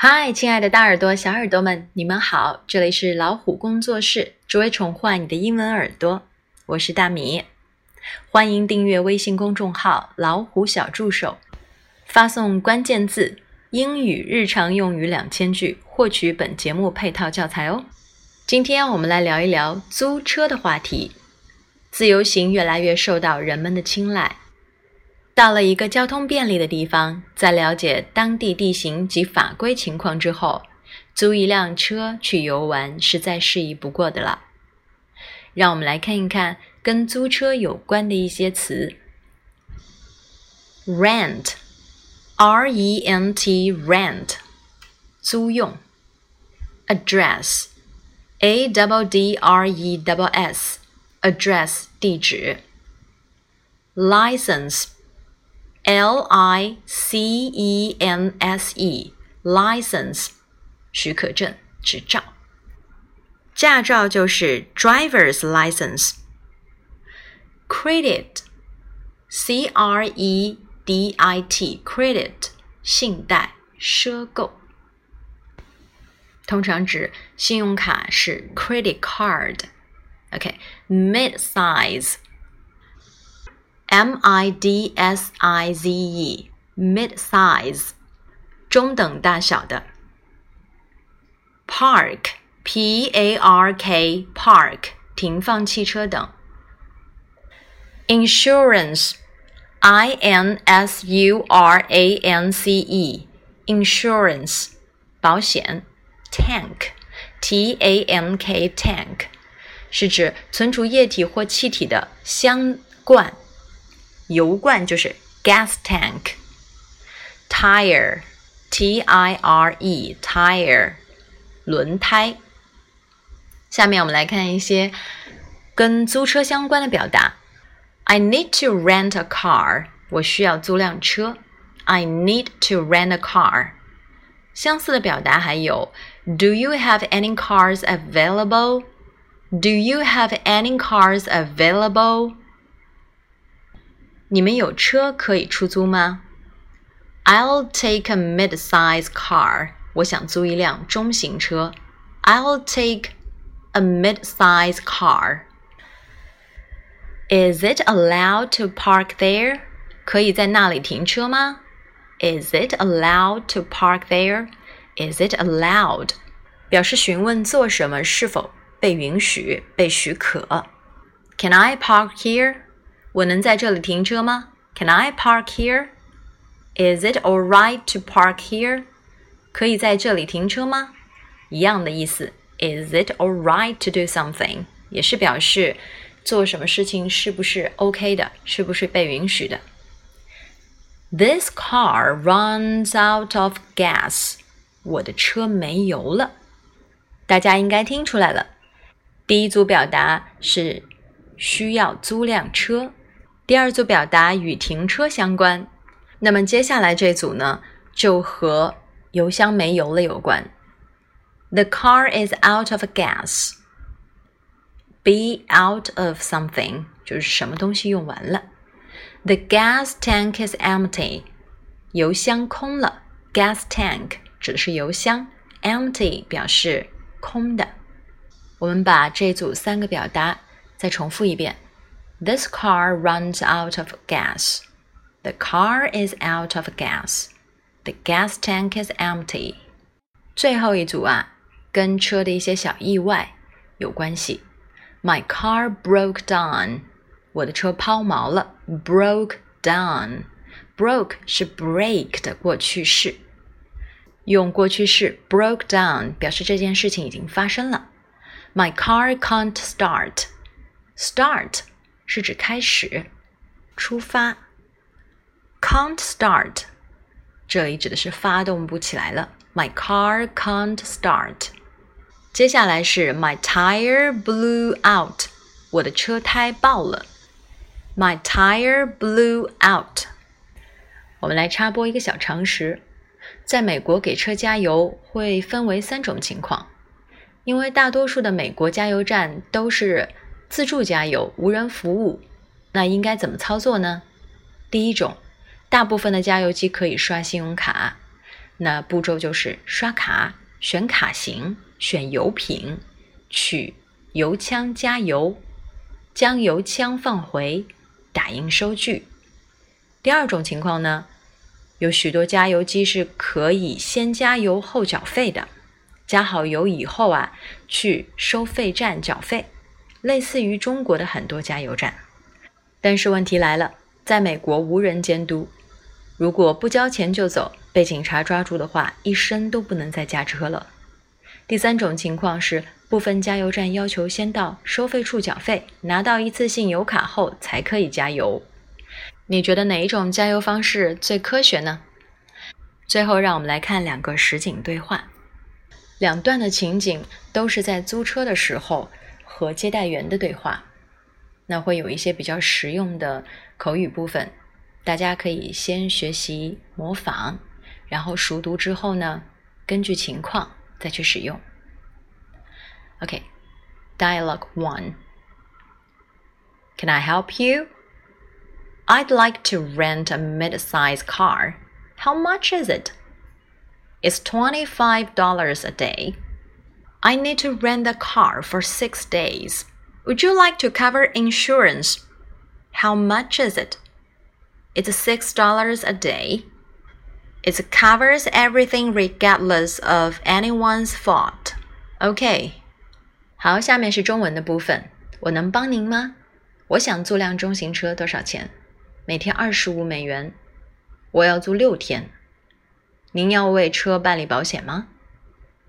嗨，亲爱的大耳朵、小耳朵们，你们好！这里是老虎工作室，只为宠坏你的英文耳朵。我是大米，欢迎订阅微信公众号“老虎小助手”，发送关键字“英语日常用语两千句”获取本节目配套教材哦。今天我们来聊一聊租车的话题。自由行越来越受到人们的青睐。到了一个交通便利的地方，在了解当地地形及法规情况之后，租一辆车去游玩是再适宜不过的了。让我们来看一看跟租车有关的一些词：rent，r-e-n-t，rent，租用；address，a-double-d-r-e-double-s，address，地址；license。L I C E N S E license 许可证、执照。驾照就是 driver's license。Credit C R E D I T credit 信贷、赊购。通常指信用卡是 credit card。OK，mid-size。 M I D S I Z E mid-size 中等大小的 park P A R K park 停放汽车等 insurance I N S U R A N C E insurance 保险 tank T A M K tank 是指存储液体或气体的箱罐。油罐就是 gas tank，tire，t i r e，tire，轮胎。下面我们来看一些跟租车相关的表达。I need to rent a car，我需要租辆车。I need to rent a car。相似的表达还有 Do you have any cars available？Do you have any cars available？ 你们有车可以出租吗？I'll take a mid-size car。我想租一辆中型车。I'll take a mid-size car. Is it allowed to park there? 可以在那里停车吗？Is it allowed to park there? Is it allowed? 表示询问做什么是否被允许、被许可。Can I park here? 我能在这里停车吗？Can I park here? Is it all right to park here? 可以在这里停车吗？一样的意思。Is it all right to do something? 也是表示做什么事情是不是 OK 的，是不是被允许的。This car runs out of gas. 我的车没油了。大家应该听出来了。第一组表达是需要租辆车。 第二组表达与停车相关，那么接下来这组呢，就和油箱没油了有关。The car is out of gas. Be out of something 就是什么东西用完了。The gas tank is empty. 油箱空了。Gas tank 指的是油箱，empty 表示空的。我们把这组三个表达再重复一遍。This car runs out of gas. The car is out of gas. The gas tank is empty. 最后一组啊，跟车的一些小意外有关系。My car broke down. 我的车抛锚了。Broke down. Broke 是 break 的过去式，用过去式 broke down 表示这件事情已经发生了。My car can't start. Start 是指开始、出发。Can't start，这里指的是发动不起来了。My car can't start。接下来是 My tire blew out，我的车胎爆了。My tire blew out。我们来插播一个小常识，在美国给车加油会分为三种情况，因为大多数的美国加油站都是。自助加油，无人服务，那应该怎么操作呢？第一种，大部分的加油机可以刷信用卡，那步骤就是刷卡、选卡型、选油品、取油枪加油、将油枪放回、打印收据。第二种情况呢，有许多加油机是可以先加油后缴费的。加好油以后啊，去收费站缴费，类似于中国的很多加油站。但是问题来了，在美国无人监督，如果不交钱就走，被警察抓住的话，一生都不能再驾车了。第三种情况是，部分加油站要求先到收费处缴费，拿到一次性油卡后才可以加油。你觉得哪一种加油方式最科学呢？最后，让我们来看两个实景对话。两段的情景都是在租车的时候和接待员的对话，那会有一些比较实用的口语部分，大家可以先学习模仿，然后熟读之后呢，根据情况再去使用。OK，Dialogue One，Can I help you? I'd like to rent a mid-size car. How much is it? It's $25 a day. I need to rent the car for six days. Would you like to cover insurance? How much is it? It's $6 a day. It covers everything regardless of anyone's fault. OK，好，下面是中文的部分。我能帮您吗？我想租辆中型车，多少钱？每天二十五美元。我要租六天。您要为车办理保险吗？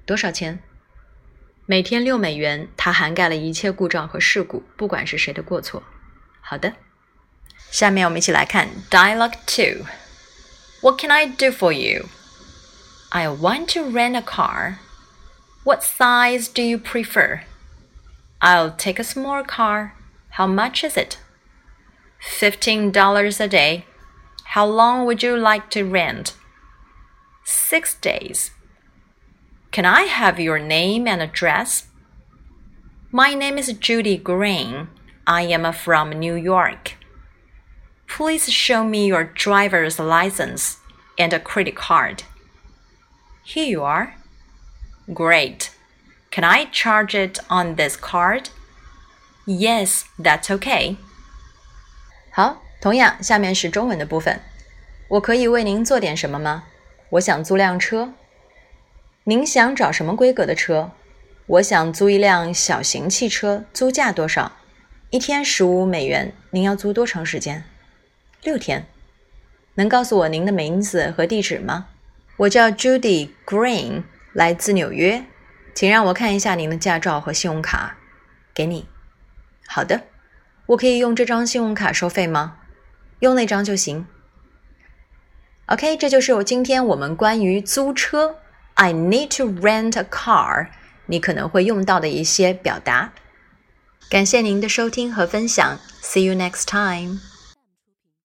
多少钱？ 每天六美元。它涵盖了一切故障和事故，不管是谁的过错。好的，下面我们一起来看 Dialogue Two。What can I do for you? I want to rent a car. What size do you prefer? I'll take a small car. How much is it? Fifteen dollars a day. How long would you like to rent? six days. Can I have your name and address? My name is Judy Green. I am from New York. Please show me your driver's license and a credit card. Here you are. Great. Can I charge it on this card? Yes, that's okay. 好，同样，下面是中文的部分。我可以为您做点什么吗？我想租辆车， 您想找什么规格的车？我想租一辆小型汽车，租价多少？一天十五美元。您要租多长时间？六天。能告诉我您的名字和地址吗？我叫 Judy Green，来自纽约。请让我看一下您的驾照和信用卡。给你。好的。我可以用这张信用卡收费吗？用那张就行。OK，这就是我今天我们关于租车，I need to rent a car，你可能会用到的一些表达。感谢您的收听和分享，See you next time。